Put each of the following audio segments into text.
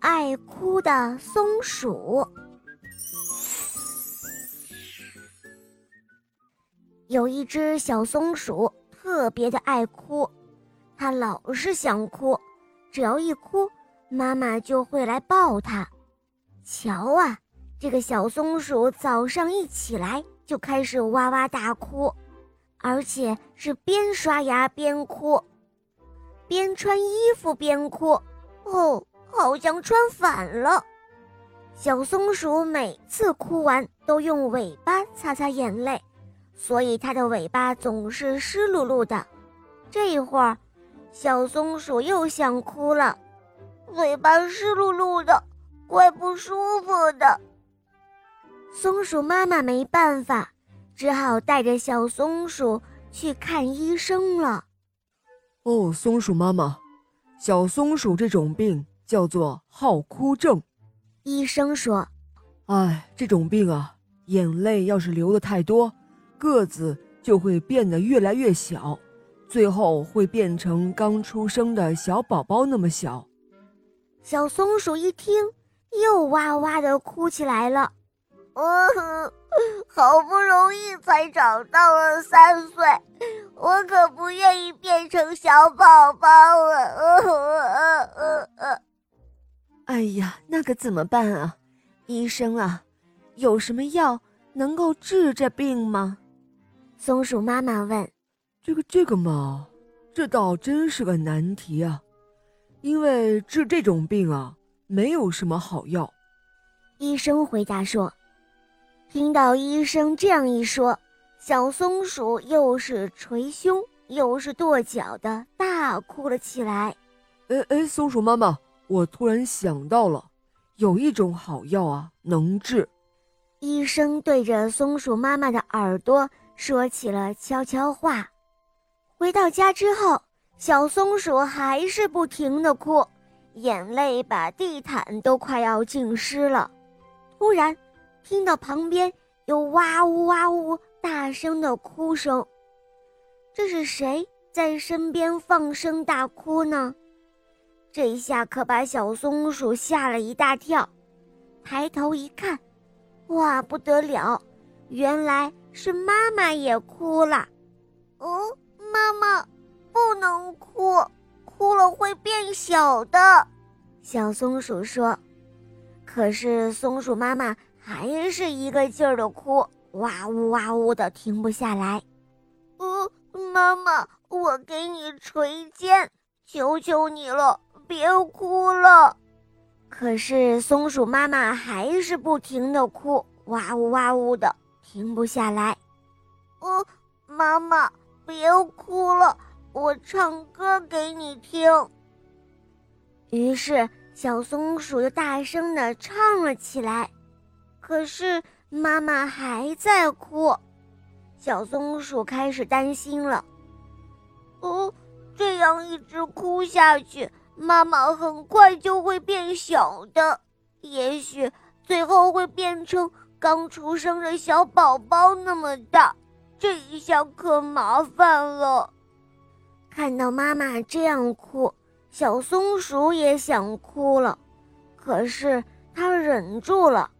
爱哭的松鼠。有一只小松鼠特别的爱哭，它老是想哭，只要一哭，妈妈就会来抱它。瞧啊，这个小松鼠早上一起来就开始哇哇大哭，而且是边刷牙边哭，边穿衣服边哭。哦，好像穿反了。小松鼠每次哭完都用尾巴擦擦眼泪。所以它的尾巴总是湿漉漉的。这一会儿，小松鼠又想哭了，尾巴湿漉漉的，怪不舒服的。松鼠妈妈没办法，只好带着小松鼠去看医生了。哦，松鼠妈妈，小松鼠这种病叫做好哭症。医生说：“哎，这种病啊，眼泪要是流的太多。”个子就会变得越来越小，最后会变成刚出生的小宝宝那么小。小松鼠一听，又哇哇的哭起来了。嗯，好不容易才长到了三岁，我可不愿意变成小宝宝了。哎呀，那可怎么办啊？医生啊，有什么药能够治这病吗？松鼠妈妈问：“这个这个嘛，这倒真是个难题啊，因为治这种病啊，没有什么好药。”医生回答说：“听到医生这样一说，小松鼠又是捶胸又是跺脚的，大哭了起来。”哎哎，松鼠妈妈，我突然想到了，有一种好药啊，能治。医生对着松鼠妈妈的耳朵。说起了悄悄话。回到家之后，小松鼠还是不停的哭，眼泪把地毯都快要浸湿了。突然，听到旁边有哇呜哇呜大声的哭声，这是谁在身边放声大哭呢？这一下可把小松鼠吓了一大跳，抬头一看，哇，不得了，原来。是妈妈也哭了，嗯，妈妈不能哭，哭了会变小的。小松鼠说：“可是松鼠妈妈还是一个劲儿的哭，哇呜哇呜的停不下来。”嗯，妈妈，我给你捶肩，求求你了，别哭了。可是松鼠妈妈还是不停的哭，哇呜哇呜的。停不下来，哦，妈妈，别哭了，我唱歌给你听。于是小松鼠就大声的唱了起来，可是妈妈还在哭，小松鼠开始担心了。哦，这样一直哭下去，妈妈很快就会变小的，也许最后会变成。刚出生的小宝宝那么大，这一下可麻烦了。看到妈妈这样哭，小松鼠也想哭了，可是它忍住了。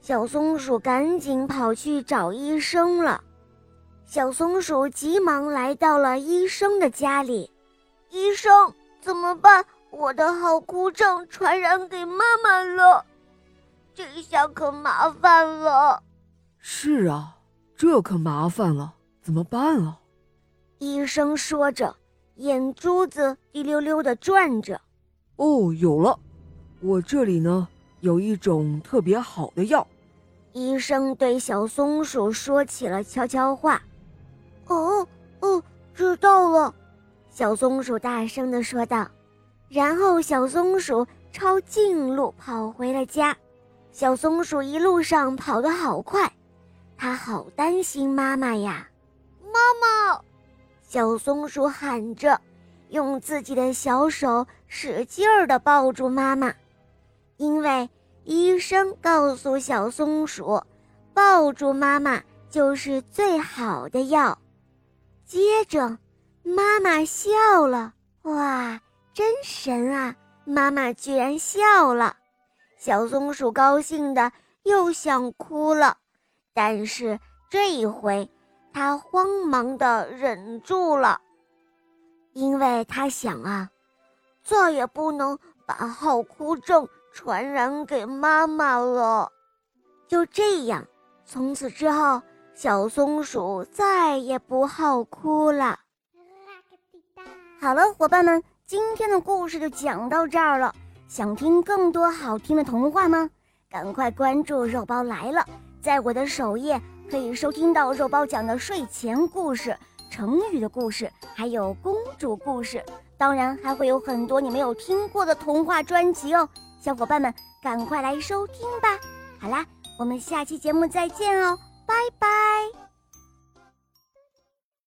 小松鼠赶紧跑去找医生了。小松鼠急忙来到了医生的家里。医生，怎么办？我的好哭症传染给妈妈了。这下可麻烦了。是啊，这可麻烦了，怎么办啊？医生说着，眼珠子滴溜溜的转着。哦，有了，我这里呢有一种特别好的药。医生对小松鼠说起了悄悄话。哦哦，知道了，小松鼠大声的说道。然后小松鼠抄近路跑回了家。小松鼠一路上跑得好快，它好担心妈妈呀！妈妈，小松鼠喊着，用自己的小手使劲儿地抱住妈妈，因为医生告诉小松鼠，抱住妈妈就是最好的药。接着，妈妈笑了，哇，真神啊！妈妈居然笑了。小松鼠高兴的又想哭了，但是这一回，它慌忙的忍住了，因为它想啊，再也不能把好哭症传染给妈妈了。就这样，从此之后，小松鼠再也不好哭了。好了，伙伴们，今天的故事就讲到这儿了。想听更多好听的童话吗？赶快关注“肉包来了”！在我的首页可以收听到肉包讲的睡前故事、成语的故事，还有公主故事。当然，还会有很多你没有听过的童话专辑哦。小伙伴们，赶快来收听吧！好啦。我们下期节目再见哦，拜拜。